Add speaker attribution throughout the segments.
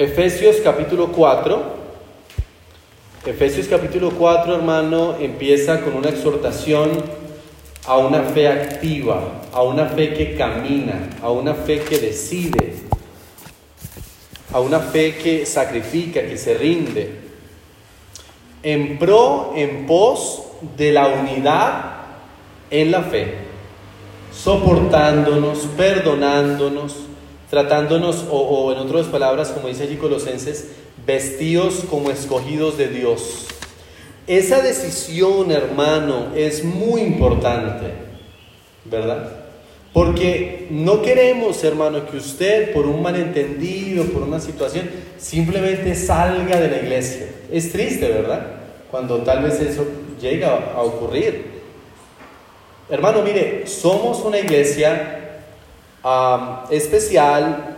Speaker 1: Efesios capítulo 4. Efesios capítulo 4, hermano, empieza con una exhortación a una fe activa, a una fe que camina, a una fe que decide, a una fe que sacrifica, que se rinde, en pro, en pos de la unidad en la fe, soportándonos, perdonándonos, tratándonos, o, en otras palabras, como dice allí Colosenses, vestidos como escogidos de Dios. Esa decisión, hermano, es muy importante, ¿verdad? Porque no queremos, hermano, que usted por un malentendido, por una situación, simplemente salga de la iglesia. Es triste, ¿verdad? Cuando tal vez eso llega a ocurrir. Hermano, mire, somos una iglesia especial,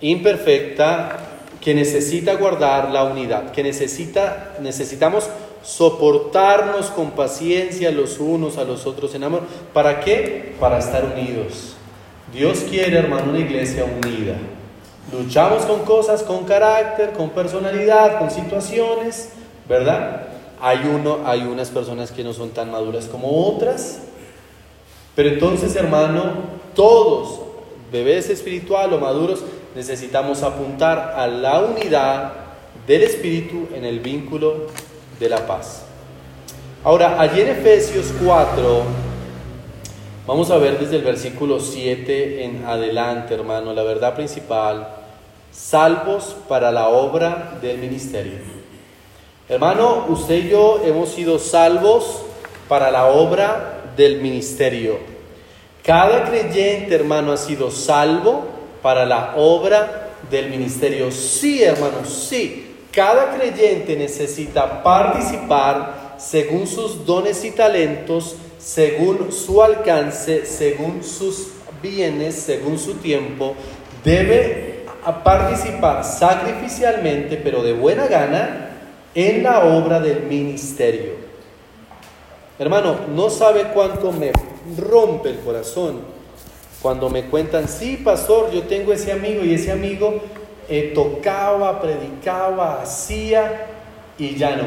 Speaker 1: imperfecta, que necesita guardar la unidad, que necesita, necesitamos soportarnos con paciencia los unos a los otros en amor. ¿Para qué? Para estar unidos. Dios quiere, hermano, una iglesia unida. Luchamos con cosas, con carácter, con personalidad, con situaciones, ¿verdad? Hay, uno, hay unas personas que no son tan maduras como otras. Pero entonces, hermano, todos, bebés espiritual o maduros, necesitamos apuntar a la unidad del Espíritu en el vínculo de la paz. Ahora, allí en Efesios 4, vamos a ver desde el versículo 7 en adelante, hermano, la verdad principal, salvos para la obra del ministerio. Hermano, usted y yo hemos sido salvos para la obra del ministerio. Cada creyente, hermano, ha sido salvo para la obra del ministerio. Sí, hermano, sí. Cada creyente necesita participar según sus dones y talentos, según su alcance, según sus bienes, según su tiempo. Debe participar sacrificialmente, pero de buena gana, en la obra del ministerio. Hermano, no sabe cuánto me rompe el corazón cuando me cuentan, sí, pastor, yo tengo ese amigo y ese amigo eh, tocaba, predicaba, hacía y ya no.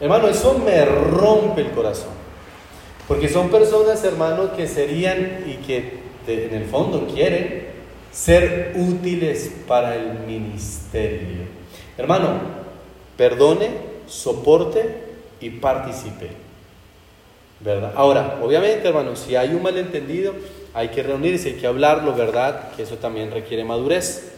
Speaker 1: Hermano, eso me rompe el corazón. Porque son personas, hermano, que serían y que en el fondo quieren ser útiles para el ministerio. Hermano, perdone, soporte y participe. ¿Verdad? Ahora, obviamente, hermano, si hay un malentendido, hay que reunirse, hay que hablarlo, ¿verdad? Que eso también requiere madurez.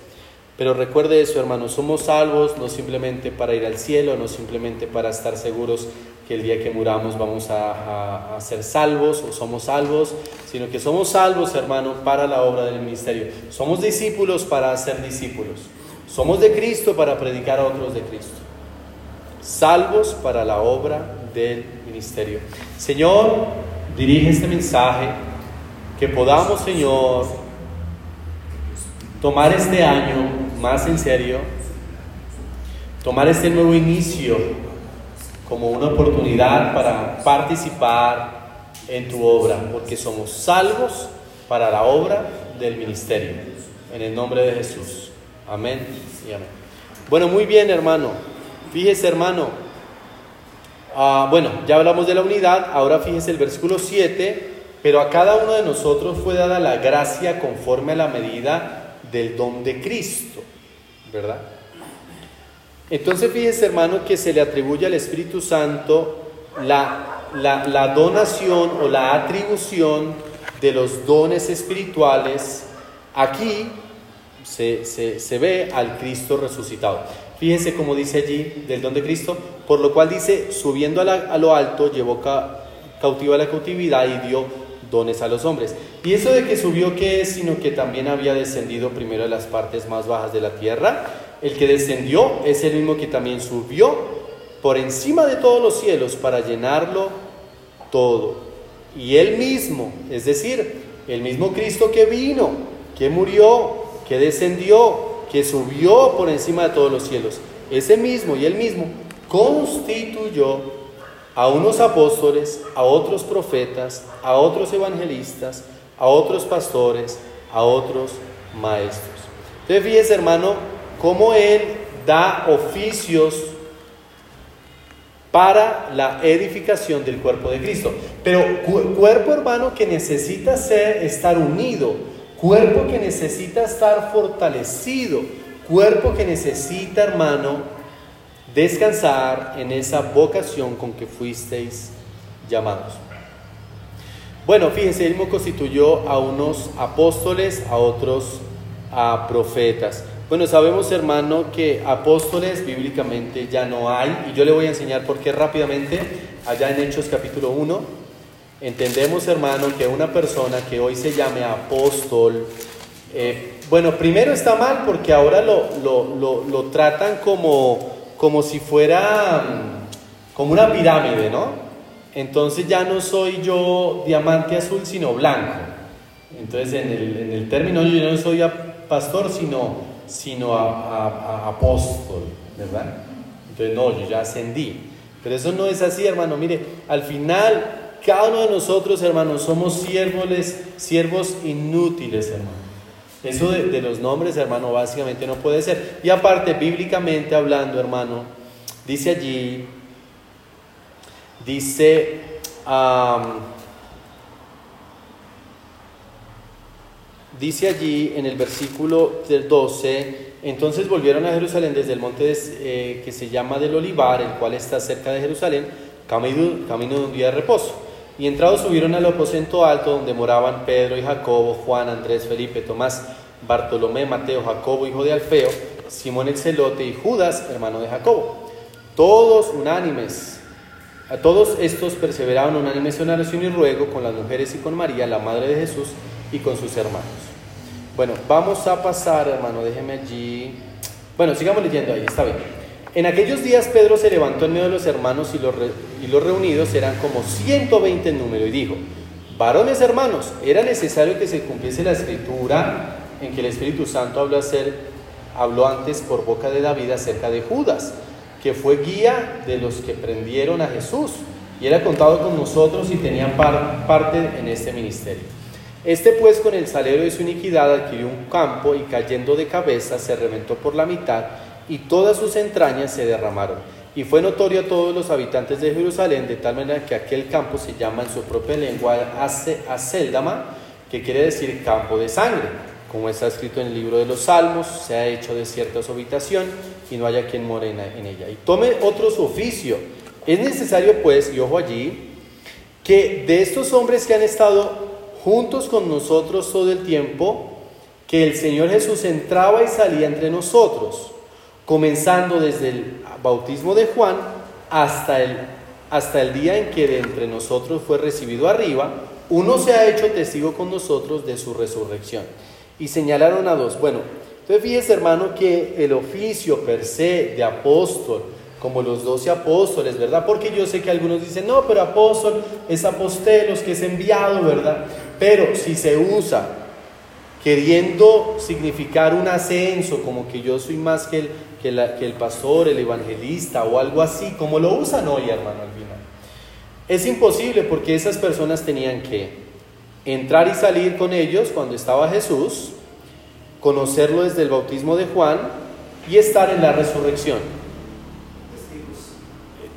Speaker 1: Pero recuerde eso, hermano, somos salvos no simplemente para ir al cielo, no simplemente para estar seguros que el día que muramos vamos a, a, ser salvos o somos salvos, sino que somos salvos, hermano, para la obra del ministerio. Somos discípulos para ser discípulos. Somos de Cristo para predicar a otros de Cristo. Salvos para la obra del ministerio. Señor, dirige este mensaje que podamos, Señor, tomar este año más en serio, tomar este nuevo inicio como una oportunidad para participar en tu obra, porque somos salvos para la obra del ministerio. En el nombre de Jesús. Amén y amén. Bueno, muy bien, hermano. Fíjese, hermano. Ah, bueno, ya hablamos de la unidad. Ahora fíjese el versículo 7 pero a cada uno de nosotros fue dada la gracia conforme a la medida del don de Cristo, ¿verdad? Entonces fíjese hermano que se le atribuye al Espíritu Santo la, la, donación o la atribución de los dones espirituales. Aquí se, se, ve al Cristo resucitado. Fíjese como dice allí del don de Cristo, por lo cual dice, subiendo a, lo alto, llevó cautiva la cautividad y dio dones a los hombres. Y eso de que subió, ¿qué es? Sino que también había descendido primero a las partes más bajas de la tierra. El que descendió es el mismo que también subió por encima de todos los cielos para llenarlo todo. Y él mismo, es decir, el mismo Cristo que vino, que murió, que descendió, que subió por encima de todos los cielos, ese mismo y él mismo constituyó a unos apóstoles, a otros profetas, a otros evangelistas, a otros pastores, a otros maestros. Entonces fíjese hermano cómo Él da oficios para la edificación del cuerpo de Cristo. Pero cuerpo hermano que necesita ser, estar unido, cuerpo que necesita estar fortalecido, cuerpo que necesita hermano descansar en esa vocación con que fuisteis llamados. Bueno, fíjense, él constituyó a unos apóstoles, a otros a profetas. Bueno, sabemos hermano que apóstoles bíblicamente ya no hay y yo le voy a enseñar por qué rápidamente, allá en Hechos capítulo 1, entendemos hermano que una persona que hoy se llame apóstol, eh, bueno, primero está mal porque ahora lo, lo, tratan como, como si fuera mm, como una pirámide, ¿no? Entonces ya no soy yo diamante azul, sino blanco. Entonces en el, en el término yo no soy pastor, sino sino apóstol, ¿verdad? Entonces, no, yo ya ascendí. Pero eso no es así, hermano. Mire, al final, cada uno de nosotros, hermanos, somos siervos, siervos inútiles, hermano. Eso de, los nombres, hermano, básicamente no puede ser. Y aparte, bíblicamente hablando, hermano, dice allí, dice, Dice allí en el versículo 12, entonces volvieron a Jerusalén desde el monte eh, que se llama del Olivar, el cual está cerca de Jerusalén, camino, camino de un día de reposo. Y entrados subieron al aposento alto donde moraban Pedro y Jacobo, Juan, Andrés, Felipe, Tomás, Bartolomé, Mateo, Jacobo, hijo de Alfeo, Simón el celote y Judas, hermano de Jacobo. Todos unánimes, a todos estos perseveraban unánimes en oración y ruego con las mujeres y con María, la madre de Jesús, y con sus hermanos. Bueno, vamos a pasar, hermano, déjeme allí. Bueno, sigamos leyendo ahí, está bien. En aquellos días Pedro se levantó en medio de los hermanos y los, reunidos eran como 120 en número y dijo, varones hermanos, era necesario que se cumpliese la escritura en que el Espíritu Santo habló, hacer, habló antes por boca de David acerca de Judas, que fue guía de los que prendieron a Jesús y era contado con nosotros y tenía parte en este ministerio. Este pues con el salero de su iniquidad adquirió un campo y cayendo de cabeza se reventó por la mitad y todas sus entrañas se derramaron. Y fue notorio a todos los habitantes de Jerusalén de tal manera que aquel campo se llama en su propia lengua Aceldama, que quiere decir campo de sangre. Como está escrito en el libro de los Salmos, se ha hecho desierta su habitación y no haya quien more en ella. Y tome otro su oficio. Es necesario pues, y ojo allí, que de estos hombres que han estado juntos con nosotros todo el tiempo que el Señor Jesús entraba y salía entre nosotros, comenzando desde el bautismo de Juan hasta el, hasta el día en que de entre nosotros fue recibido arriba, uno se ha hecho testigo con nosotros de su resurrección. Y señalaron a dos. Bueno, entonces fíjese hermano que el oficio per se de apóstol, como los doce apóstoles, ¿verdad? Porque yo sé que algunos dicen, no, pero apóstol es apostelos, que es enviado, ¿verdad? Pero si se usa queriendo significar un ascenso, como que yo soy más que el, que, el pastor, el evangelista o algo así, como lo usan hoy, hermano, al. Es imposible porque esas personas tenían que entrar y salir con ellos cuando estaba Jesús, conocerlo desde el bautismo de Juan y estar en la resurrección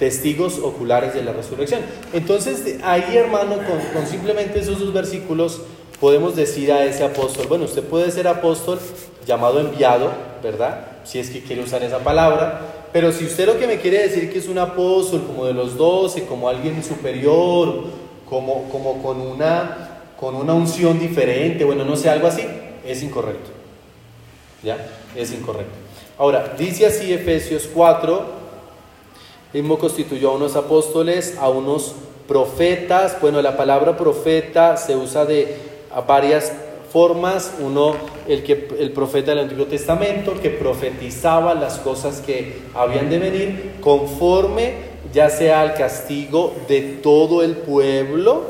Speaker 1: testigos oculares de la resurrección. Entonces, ahí hermano, con, simplemente esos dos versículos, podemos decir a ese apóstol, bueno, usted puede ser apóstol llamado enviado, ¿verdad? Si es que quiere usar esa palabra, pero si usted lo que me quiere decir que es un apóstol como de los doce, como alguien superior, como, como con, una, con una unción diferente, bueno, no sé, algo así, es incorrecto. ¿Ya? Es incorrecto. Ahora, dice así Efesios 4, mismo constituyó a unos apóstoles, a unos profetas. Bueno, la palabra profeta se usa de varias formas. Uno, el, que, el profeta del Antiguo Testamento, que profetizaba las cosas que habían de venir conforme ya sea al castigo de todo el pueblo,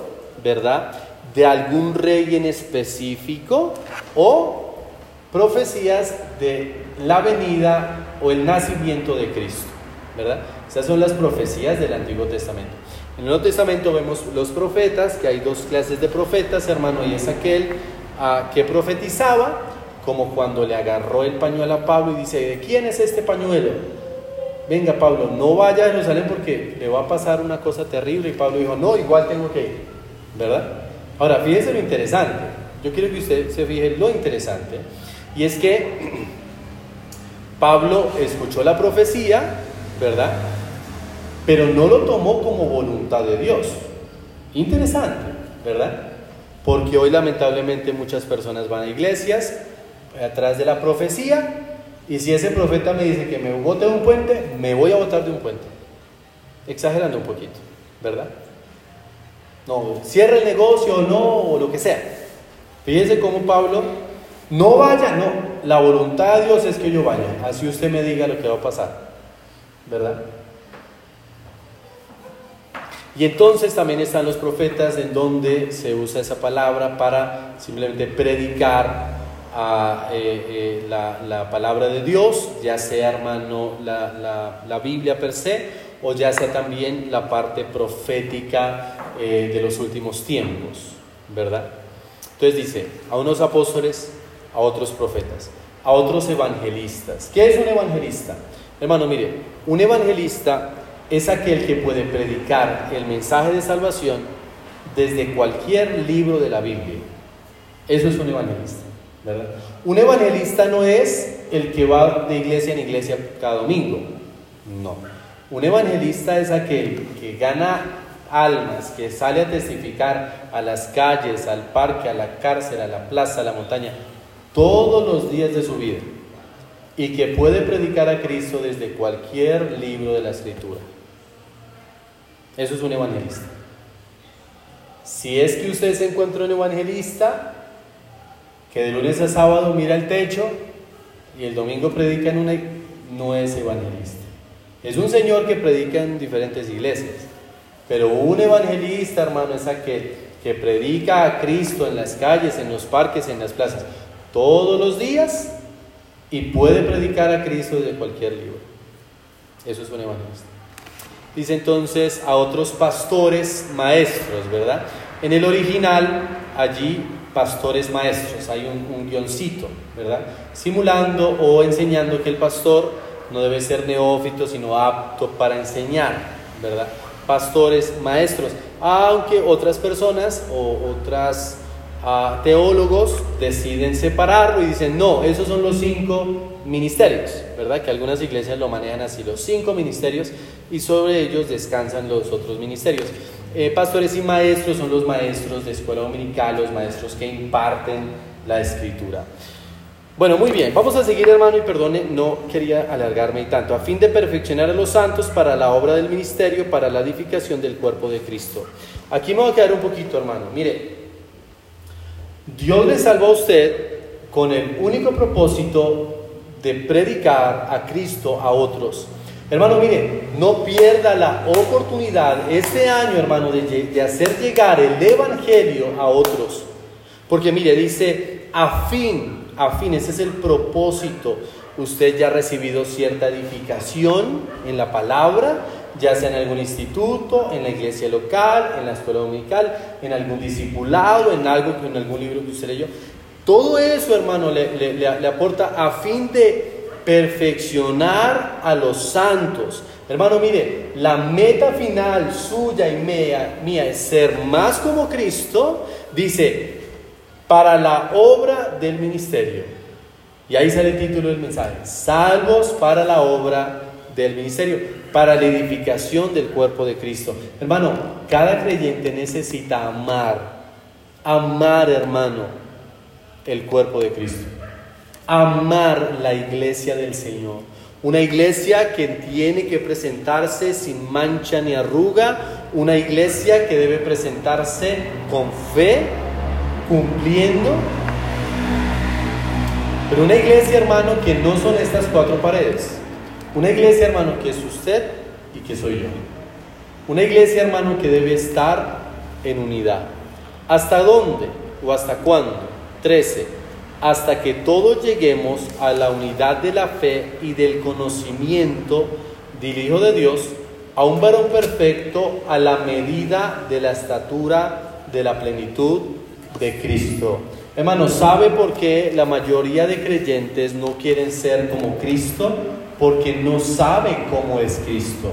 Speaker 1: ¿verdad? De algún rey en específico o profecías de la venida o el nacimiento de Cristo, ¿verdad? Esas son las profecías del Antiguo Testamento. En el Nuevo Testamento vemos los profetas, que hay dos clases de profetas, hermano, y es aquel ah, que profetizaba como cuando le agarró el pañuelo a Pablo y dice, ¿de quién es este pañuelo? Venga Pablo, no vaya a Jerusalén porque le va a pasar una cosa terrible. Y Pablo dijo, no, igual tengo que ir, ¿verdad? Ahora, fíjense lo interesante. Yo quiero que usted se fije lo interesante. Y es que Pablo escuchó la profecía, ¿verdad? Pero no lo tomó como voluntad de Dios. Interesante, ¿verdad? Porque hoy lamentablemente muchas personas van a iglesias atrás de la profecía y si ese profeta me dice que me bote de un puente, me voy a botar de un puente. Exagerando un poquito, ¿verdad? No, cierra el negocio o no, o lo que sea. Fíjense cómo Pablo, no vaya, no, la voluntad de Dios es que yo vaya, así usted me diga lo que va a pasar, ¿verdad? Y entonces también están los profetas en donde se usa esa palabra para simplemente predicar a, eh, eh, la, palabra de Dios, ya sea hermano la, Biblia per se o ya sea también la parte profética eh, de los últimos tiempos, ¿verdad? Entonces dice, a unos apóstoles, a otros profetas, a otros evangelistas. ¿Qué es un evangelista? Hermano, mire, un evangelista es aquel que puede predicar el mensaje de salvación desde cualquier libro de la Biblia. Eso es un evangelista. Un evangelista no es el que va de iglesia en iglesia cada domingo, no. Un evangelista es aquel que gana almas, que sale a testificar a las calles, al parque, a la cárcel, a la plaza, a la montaña, todos los días de su vida y que puede predicar a Cristo desde cualquier libro de la Escritura. Eso es un evangelista. Si es que usted se encuentra un evangelista que de lunes a sábado mira el techo y el domingo predica en una, no es evangelista. Es un señor que predica en diferentes iglesias. Pero un evangelista, hermano, es aquel que predica a Cristo en las calles, en los parques, en las plazas, todos los días y puede predicar a Cristo de cualquier libro. Eso es un evangelista. Dice entonces a otros pastores maestros, ¿verdad? En el original, allí, pastores maestros, hay un, guioncito, ¿verdad? Simulando o enseñando que el pastor no debe ser neófito, sino apto para enseñar, ¿verdad? Pastores maestros, aunque otras personas o otras teólogos deciden separarlo y dicen, no, esos son los cinco ministerios, ¿verdad? Que algunas iglesias lo manejan así, los cinco ministerios, y sobre ellos descansan los otros ministerios. Eh, pastores y maestros son los maestros de escuela dominical, los maestros que imparten la escritura. Bueno, muy bien, vamos a seguir hermano y perdone, no quería alargarme tanto, a fin de perfeccionar a los santos para la obra del ministerio, para la edificación del cuerpo de Cristo. Aquí me voy a quedar un poquito hermano, mire, Dios le salvó a usted con el único propósito de predicar a Cristo a otros. Hermano, mire, no pierda la oportunidad este año, hermano, de, hacer llegar el Evangelio a otros. Porque mire, dice, a fin, a fin, ese es el propósito. Usted ya ha recibido cierta edificación en la palabra, ya sea en algún instituto, en la iglesia local, en la escuela dominical, en algún discipulado, en algo, en algún libro que usted leyó. Todo eso, hermano, le, aporta a fin de perfeccionar a los santos. Hermano, mire, la meta final suya y mía, mía es ser más como Cristo, dice, para la obra del ministerio. Y ahí sale el título del mensaje, salvos para la obra del ministerio, para la edificación del cuerpo de Cristo. Hermano, cada creyente necesita amar, amar, hermano, el cuerpo de Cristo. Amar la iglesia del Señor. Una iglesia que tiene que presentarse sin mancha ni arruga. Una iglesia que debe presentarse con fe, cumpliendo. Pero una iglesia, hermano, que no son estas cuatro paredes. Una iglesia, hermano, que es usted y que soy yo. Una iglesia, hermano, que debe estar en unidad. ¿Hasta dónde o hasta cuándo? 13. Hasta que todos lleguemos a la unidad de la fe y del conocimiento del Hijo de Dios, a un varón perfecto a la medida de la estatura de la plenitud de Cristo. Hermano, ¿sabe por qué la mayoría de creyentes no quieren ser como Cristo? Porque no sabe cómo es Cristo.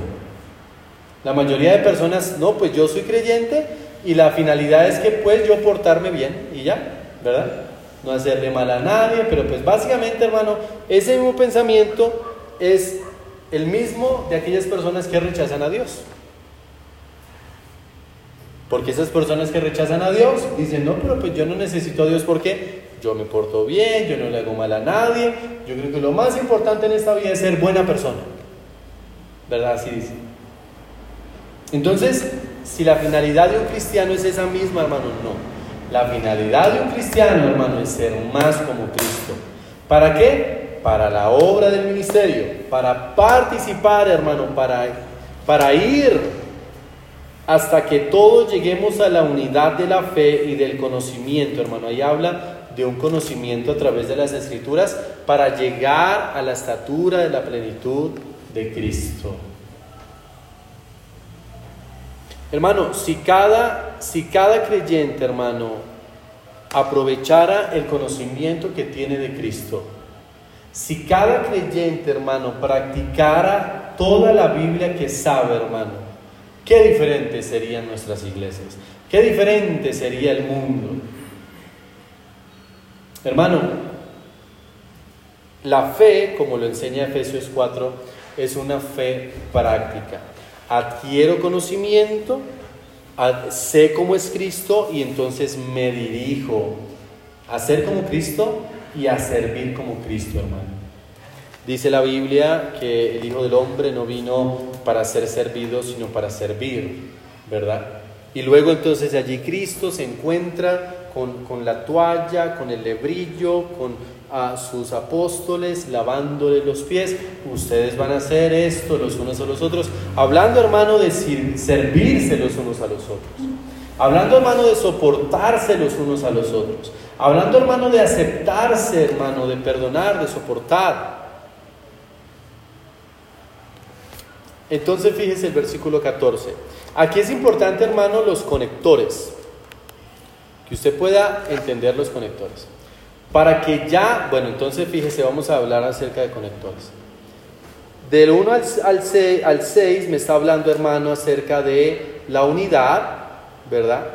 Speaker 1: La mayoría de personas, no, pues yo soy creyente y la finalidad es que pues yo portarme bien y ya, ¿verdad? No hacerle mal a nadie, pero pues básicamente, hermano, ese mismo pensamiento es el mismo de aquellas personas que rechazan a Dios. Porque esas personas que rechazan a Dios dicen, no, pero pues yo no necesito a Dios porque yo me porto bien, yo no le hago mal a nadie. Yo creo que lo más importante en esta vida es ser buena persona. ¿Verdad? Así dice. Entonces, si la finalidad de un cristiano es esa misma, hermano, no. La finalidad de un cristiano, hermano, es ser más como Cristo. ¿Para qué? Para la obra del ministerio, para participar, hermano, para, para ir hasta que todos lleguemos a la unidad de la fe y del conocimiento, hermano. Ahí habla de un conocimiento a través de las escrituras para llegar a la estatura de la plenitud de Cristo. Hermano, si cada, si cada creyente, hermano, aprovechara el conocimiento que tiene de Cristo, si cada creyente, hermano, practicara toda la Biblia que sabe, hermano, Qué diferentes serían nuestras iglesias. Qué diferente sería el mundo. Hermano, la fe, como lo enseña Efesios 4, es una fe práctica. Adquiero conocimiento, sé cómo es Cristo y entonces me dirijo a ser como Cristo y a servir como Cristo, hermano. Dice la Biblia que el Hijo del Hombre no vino para ser servido, sino para servir, ¿verdad? Y luego entonces allí Cristo se encuentra con, la toalla, con el lebrillo, con a sus apóstoles lavándole los pies. Ustedes van a hacer esto los unos a los otros. Hablando hermano de servirse los unos a los otros. Hablando hermano de soportarse los unos a los otros. Hablando hermano de aceptarse hermano, de perdonar, de soportar. Entonces fíjese el versículo 14. Aquí es importante, hermano, los conectores. Que usted pueda entender los conectores. Para que ya, bueno, entonces fíjese, vamos a hablar acerca de conectores. Del 1 al, al, 6, al 6 me está hablando, hermano, acerca de la unidad, ¿verdad?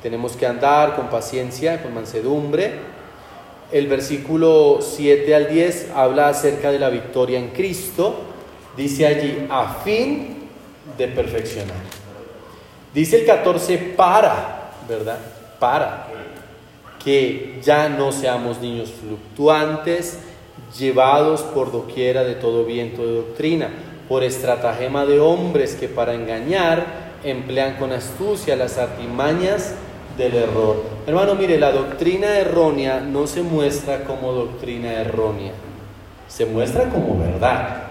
Speaker 1: Tenemos que andar con paciencia, con mansedumbre. El versículo 7 al 10 habla acerca de la victoria en Cristo dice allí, a fin de perfeccionar. Dice el 14, para, ¿verdad? Para que ya no seamos niños fluctuantes, llevados por doquiera de todo viento de doctrina, por estratagema de hombres que para engañar emplean con astucia las artimañas del error. Hermano, mire, la doctrina errónea no se muestra como doctrina errónea, se muestra como verdad.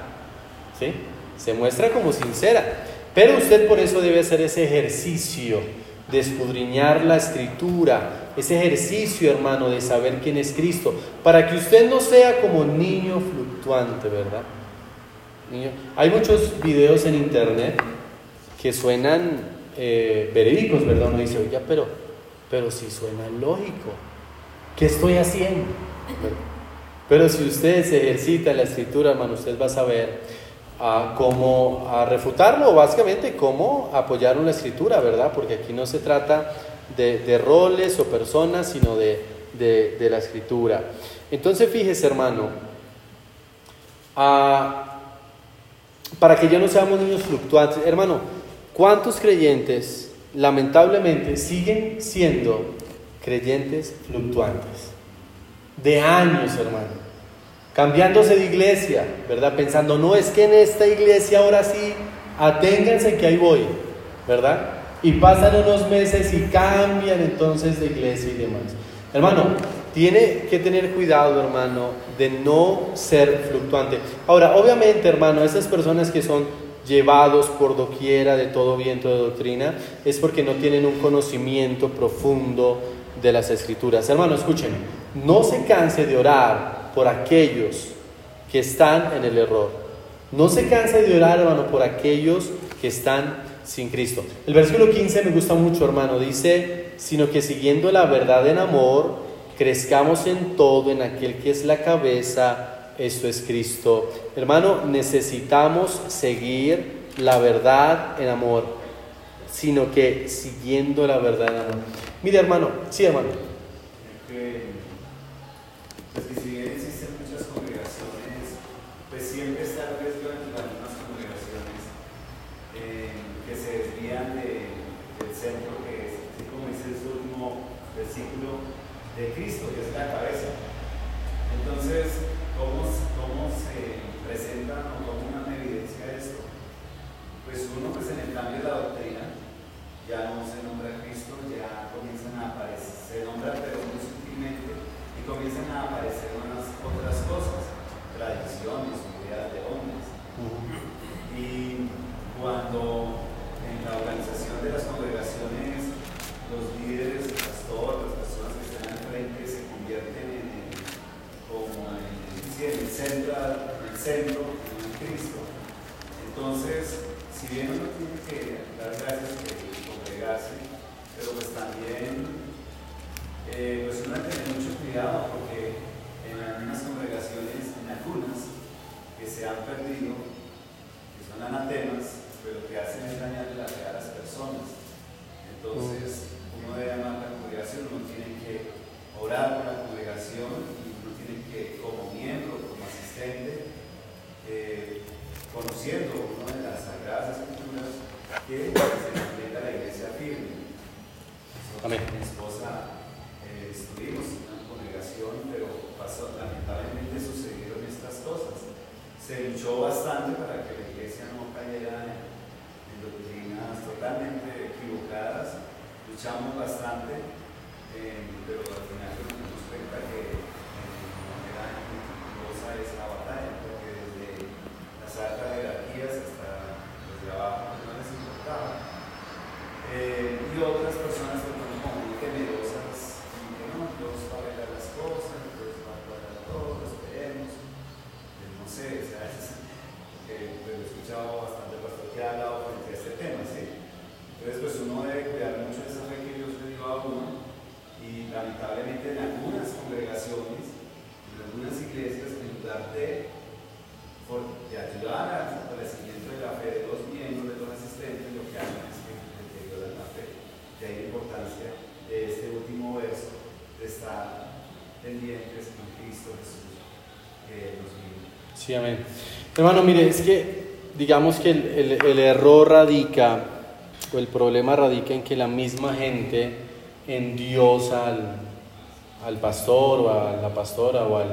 Speaker 1: ¿sí? Se muestra como sincera. Pero usted por eso debe hacer ese ejercicio de escudriñar la escritura, ese ejercicio, hermano, de saber quién es Cristo, para que usted no sea como niño fluctuante, ¿verdad? Hay muchos videos en internet que suenan eh, verídicos, ¿verdad? Uno dice, oye, pero, pero si suena lógico, ¿qué estoy haciendo? Pero si usted se ejercita en la escritura, hermano, usted va a saber a cómo a refutarlo, básicamente cómo apoyar una escritura, ¿verdad? Porque aquí no se trata de, roles o personas, sino de, la escritura. Entonces, fíjese, hermano, para que ya no seamos niños fluctuantes, hermano, ¿cuántos creyentes lamentablemente siguen siendo creyentes fluctuantes? De años, hermano cambiándose de iglesia, ¿verdad? Pensando, no es que en esta iglesia ahora sí, aténganse que ahí voy, ¿verdad? Y pasan unos meses y cambian entonces de iglesia y demás. Hermano, tiene que tener cuidado, hermano, de no ser fluctuante. Ahora, obviamente, hermano, esas personas que son llevados por doquiera de todo viento de doctrina, es porque no tienen un conocimiento profundo de las escrituras. Hermano, escúchenme, no se canse de orar por aquellos que están en el error. No se canse de orar, hermano, por aquellos que están sin Cristo. El versículo 15 me gusta mucho, hermano. Dice, sino que siguiendo la verdad en amor, crezcamos en todo en aquel que es la cabeza, esto es Cristo. Hermano, necesitamos seguir la verdad en amor, sino que siguiendo la verdad en amor. Mire, hermano, sí, hermano.
Speaker 2: Pues que muchas congregaciones, pues siempre está el riesgo entre las mismas congregaciones eh, que se desvían de- del centro, que es, así como dice el último versículo, de Cristo, que es la cabeza. Entonces, ¿cómo, cómo se presenta o cómo una evidencia de esto? Pues uno, pues en el cambio de la doctrina, ya no se nombra a Cristo, ya comienzan a aparecer, se nombra pero muy sutilmente, y comienzan a aparecer unas otras cosas, tradiciones, ideas de hombres. Y cuando en la organización de las congregaciones, los líderes, el pastor, las personas que están al frente se convierten en el, como en, el- sí, en el centro, en el centro, en Cristo. Entonces, si bien uno tiene que dar gracias por congregarse, pero pues también eh, pues uno hay que tener mucho cuidado porque en algunas congregaciones, en algunas que se han perdido, que son anatemas, pero lo que hacen es dañarle la fe a las personas. Entonces, uno debe amar la congregación, uno tiene que orar por la congregación y uno tiene que, como miembro, como asistente, eh, conociendo una de las sagradas escrituras, que se mantenga la iglesia firme. Nosotros,
Speaker 1: Amén.
Speaker 2: Mi esposa eh, estuvimos en una congregación, pero pasó, lamentablemente sucedieron estas cosas. Se luchó bastante para que la iglesia no cayera en, en doctrinas totalmente equivocadas. Luchamos bastante, eh, pero al final nos dimos cuenta que eh, no era infructuosa esa batalla, porque desde las altas jerarquías hasta los de abajo no les importaba. Eh, y otras personas que fueron como muy temerosas, y que no, Dios va a arreglar las cosas, Dios va a aclarar todo, esperemos. Eh, no sé, o sea, es, eh, pues, he escuchado bastante pastor que ha hablado frente a este tema, ¿sí? Entonces, pues uno debe cuidar mucho esa fe que Dios le dio a uno, y lamentablemente en algunas congregaciones, en algunas iglesias, en lugar de, for- de ayudar al fortalecimiento de la fe de los miembros, de los asistentes, lo que hacen es que deterioran la fe. De ahí la importancia de este último verso, de estar pendientes con Cristo Jesús, que nos vino.
Speaker 1: Sí, amén. Hermano, mire, es que digamos que el, el- error radica, o el problema radica en que la misma gente endiosa al, al pastor o a la pastora o al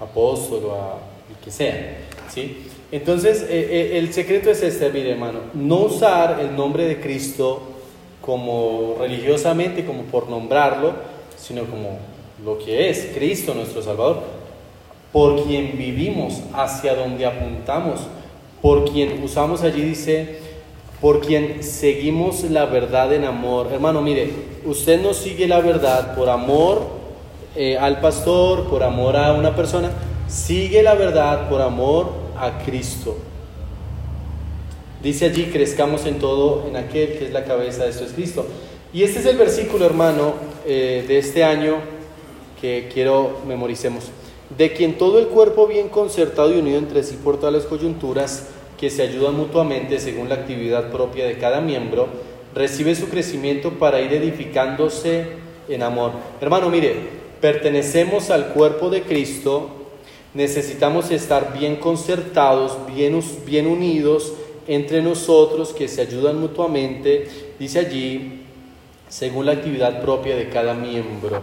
Speaker 1: apóstol o a el que sea, ¿sí? Entonces, eh, eh, el secreto es este, mire, hermano, no usar el nombre de Cristo como religiosamente, como por nombrarlo, sino como lo que es Cristo nuestro Salvador por quien vivimos, hacia donde apuntamos, por quien usamos allí, dice, por quien seguimos la verdad en amor. Hermano, mire, usted no sigue la verdad por amor eh, al pastor, por amor a una persona, sigue la verdad por amor a Cristo. Dice allí, crezcamos en todo, en aquel que es la cabeza de esto es Cristo. Y este es el versículo, hermano, eh, de este año que quiero memoricemos. De quien todo el cuerpo bien concertado y unido entre sí por todas las coyunturas que se ayudan mutuamente según la actividad propia de cada miembro, recibe su crecimiento para ir edificándose en amor. Hermano, mire, pertenecemos al cuerpo de Cristo, necesitamos estar bien concertados, bien, bien unidos entre nosotros, que se ayudan mutuamente, dice allí, según la actividad propia de cada miembro.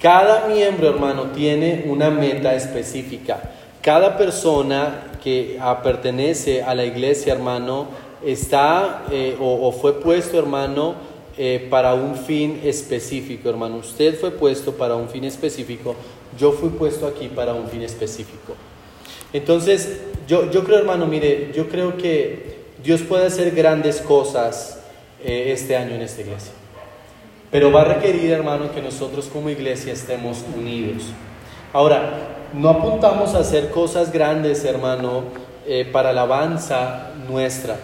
Speaker 1: Cada miembro, hermano, tiene una meta específica. Cada persona que ah, pertenece a la iglesia, hermano, está eh, o, fue puesto, hermano, eh, para un fin específico, hermano. Usted fue puesto para un fin específico. Yo fui puesto aquí para un fin específico. Entonces, yo, yo creo, hermano, mire, yo creo que Dios puede hacer grandes cosas eh, este año en esta iglesia. Pero va a requerir, hermano, que nosotros como iglesia estemos unidos. Ahora, no apuntamos a hacer cosas grandes, hermano, eh, para alabanza nuestra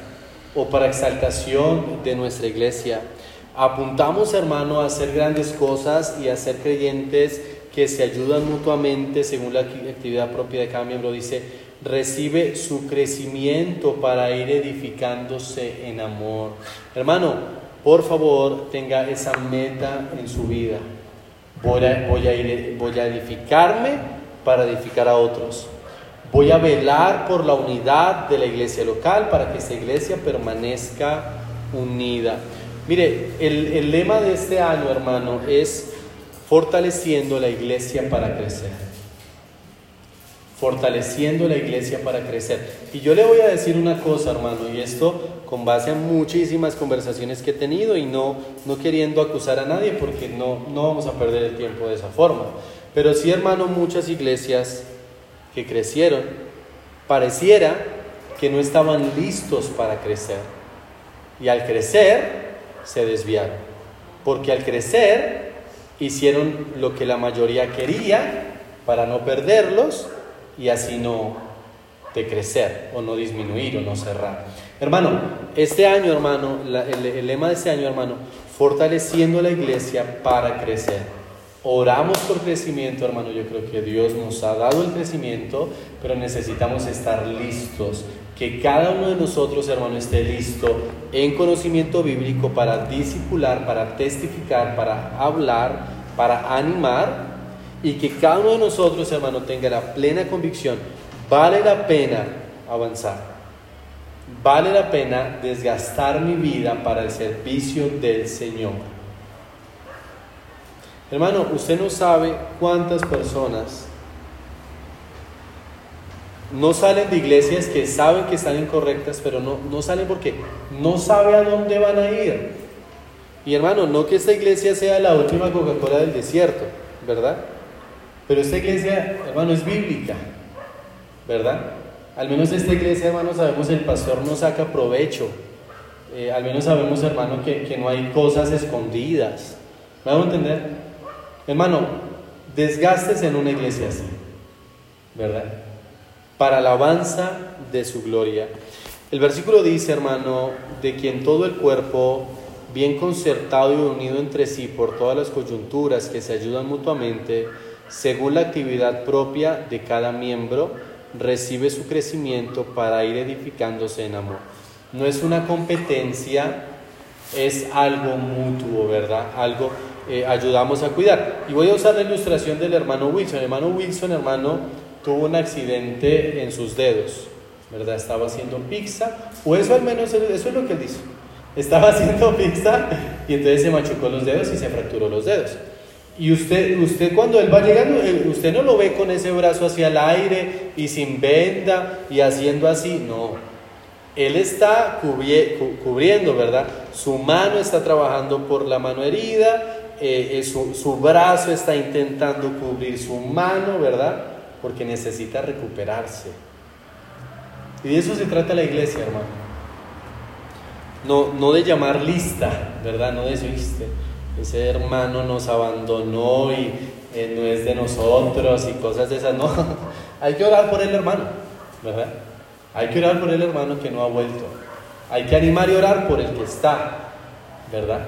Speaker 1: o para exaltación de nuestra iglesia. Apuntamos, hermano, a hacer grandes cosas y a ser creyentes que se ayudan mutuamente según la actividad propia de cada miembro, dice, recibe su crecimiento para ir edificándose en amor. Hermano, por favor, tenga esa meta en su vida. Voy a, ir, voy a edificarme para edificar a otros. Voy a velar por la unidad de la iglesia local para que esa iglesia permanezca unida. Mire, el, el lema de este año, hermano, es fortaleciendo la iglesia para crecer. Fortaleciendo la iglesia para crecer. Y yo le voy a decir una cosa, hermano, y esto con base a muchísimas conversaciones que he tenido y no, no queriendo acusar a nadie porque no, no vamos a perder el tiempo de esa forma. Pero sí, hermano, muchas iglesias que crecieron, pareciera que no estaban listos para crecer. Y al crecer, se desviaron. Porque al crecer, hicieron lo que la mayoría quería para no perderlos y así no de crecer o no disminuir o no cerrar. Hermano, este año, hermano, el, el lema de este año, hermano, fortaleciendo la iglesia para crecer. Oramos por crecimiento, hermano. Yo creo que Dios nos ha dado el crecimiento, pero necesitamos estar listos. Que cada uno de nosotros, hermano, esté listo en conocimiento bíblico para discipular, para testificar, para hablar, para animar. Y que cada uno de nosotros, hermano, tenga la plena convicción. Vale la pena avanzar. Vale la pena desgastar mi vida para el servicio del Señor. Hermano, usted no sabe cuántas personas no salen de iglesias que saben que están incorrectas, pero no, no salen porque no sabe a dónde van a ir. Y hermano, no que esta iglesia sea la última Coca-Cola del desierto, ¿verdad? Pero esta iglesia, hermano, es bíblica, ¿verdad? Al menos esta iglesia, hermano, sabemos el pastor no saca provecho. Eh, al menos sabemos, hermano, que, que no hay cosas escondidas. ¿Me a entender? Hermano, desgastes en una iglesia así, ¿verdad? Para la alabanza de su gloria. El versículo dice, hermano, de quien todo el cuerpo, bien concertado y unido entre sí por todas las coyunturas que se ayudan mutuamente, según la actividad propia de cada miembro, recibe su crecimiento para ir edificándose en amor. No es una competencia, es algo mutuo, ¿verdad? Algo eh, ayudamos a cuidar. Y voy a usar la ilustración del hermano Wilson. El hermano Wilson, hermano, tuvo un accidente en sus dedos, ¿verdad? Estaba haciendo pizza, o eso al menos, eso es lo que él dice. Estaba haciendo pizza y entonces se machucó los dedos y se fracturó los dedos. Y usted, usted cuando él va llegando, eh, usted no lo ve con ese brazo hacia el aire y sin venda y haciendo así, no. Él está cubriendo, ¿verdad? Su mano está trabajando por la mano herida eh, eh, su, brazo está intentando cubrir su mano, ¿verdad? Porque necesita recuperarse. Y de eso se trata la iglesia, hermano. No, no de llamar lista, ¿verdad? No decir, ese hermano nos abandonó y eh, no es de nosotros y cosas de esas. No, hay que orar por el hermano, ¿verdad? Hay que orar por el hermano que no ha vuelto. Hay que animar y orar por el que está, ¿verdad?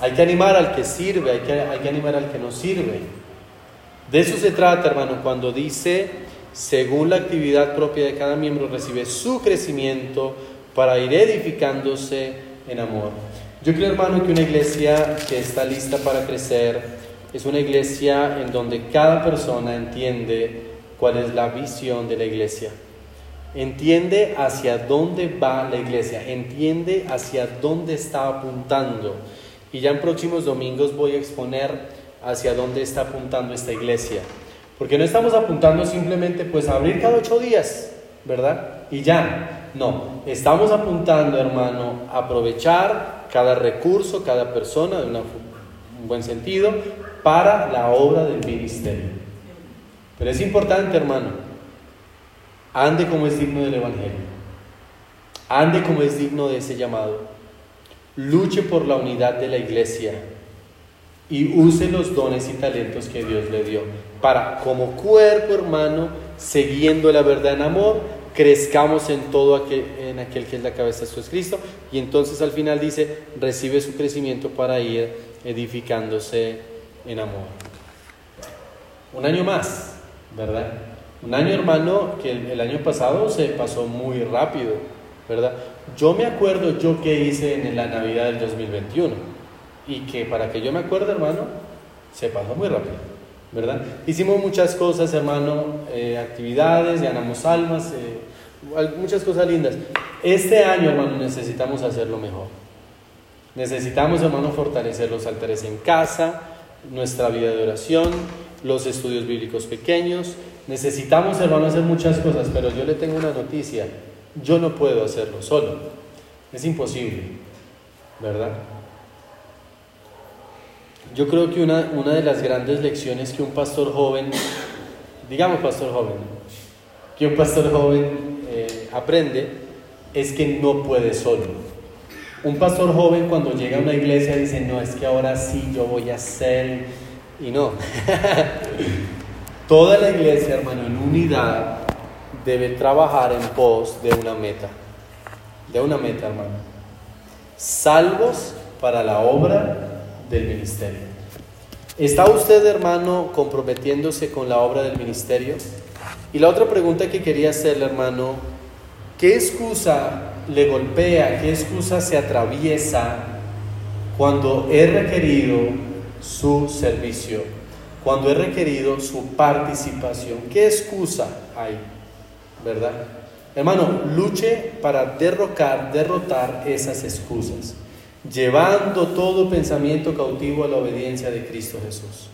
Speaker 1: Hay que animar al que sirve, hay que, hay que animar al que no sirve. De eso se trata, hermano, cuando dice, según la actividad propia de cada miembro, recibe su crecimiento para ir edificándose en amor. Yo creo, hermano, que una iglesia que está lista para crecer es una iglesia en donde cada persona entiende cuál es la visión de la iglesia. Entiende hacia dónde va la iglesia, entiende hacia dónde está apuntando. Y ya en próximos domingos voy a exponer hacia dónde está apuntando esta iglesia. Porque no estamos apuntando simplemente pues a abrir cada ocho días, ¿verdad? Y ya. No, estamos apuntando, hermano, a aprovechar cada recurso, cada persona de un buen sentido para la obra del ministerio. Pero es importante, hermano, ande como es digno del Evangelio. Ande como es digno de ese llamado luche por la unidad de la iglesia y use los dones y talentos que Dios le dio para, como cuerpo hermano, siguiendo la verdad en amor, crezcamos en todo aquel, que es la cabeza, de es Cristo. Y entonces al final dice, recibe su crecimiento para ir edificándose en amor. un año más, ¿verdad? Un año, hermano, que el, el año pasado se pasó muy rápido, ¿verdad? Yo me acuerdo yo qué hice en la Navidad del 2021 y que para que yo me acuerde, hermano, se pasó muy rápido, Hicimos muchas cosas, hermano, eh, actividades, ganamos almas, eh, muchas cosas lindas. Este año, hermano, necesitamos hacerlo mejor. Necesitamos, hermano, fortalecer los altares en casa, nuestra vida de oración, los estudios bíblicos pequeños. Necesitamos, hermano, hacer muchas cosas, pero yo le tengo una noticia. Yo no puedo hacerlo solo. Es imposible, ¿verdad? Yo creo que una, una de las grandes lecciones que un pastor joven, digamos pastor joven, que un pastor joven eh, aprende es que no puede solo. Un pastor joven cuando llega a una iglesia dice, no, es que ahora sí yo voy a ser, y no. Toda la iglesia, hermano, en unidad debe trabajar en pos de una meta, de una meta, hermano. Salvos para la obra del ministerio. ¿Está usted, hermano, comprometiéndose con la obra del ministerio? Y la otra pregunta que quería hacerle, hermano, ¿qué excusa le golpea, qué excusa se atraviesa cuando he requerido su servicio, cuando he requerido su participación? ¿Qué excusa hay? ¿Verdad? Hermano, luche para derrocar, derrotar esas excusas llevando todo pensamiento cautivo a la obediencia de Cristo Jesús.